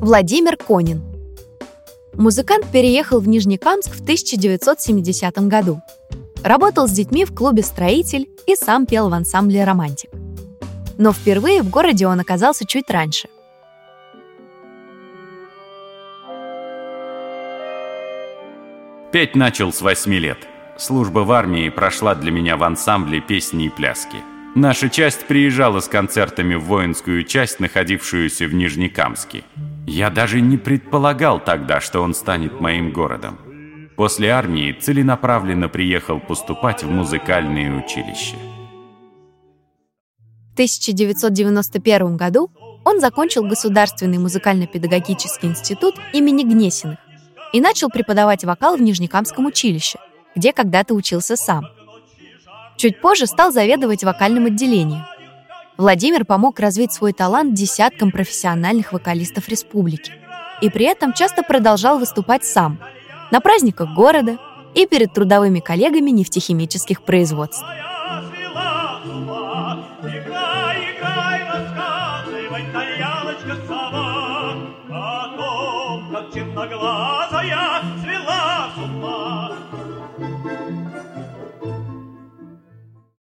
Владимир Конин. Музыкант переехал в Нижнекамск в 1970 году. Работал с детьми в клубе «Строитель» и сам пел в ансамбле «Романтик». Но впервые в городе он оказался чуть раньше. Петь начал с восьми лет. Служба в армии прошла для меня в ансамбле песни и пляски. Наша часть приезжала с концертами в воинскую часть, находившуюся в Нижнекамске. Я даже не предполагал тогда, что он станет моим городом. После армии целенаправленно приехал поступать в музыкальное училище. В 1991 году он закончил Государственный музыкально-педагогический институт имени Гнесиных и начал преподавать вокал в Нижнекамском училище, где когда-то учился сам. Чуть позже стал заведовать вокальным отделением – Владимир помог развить свой талант десяткам профессиональных вокалистов республики. И при этом часто продолжал выступать сам на праздниках города и перед трудовыми коллегами нефтехимических производств. темноглазая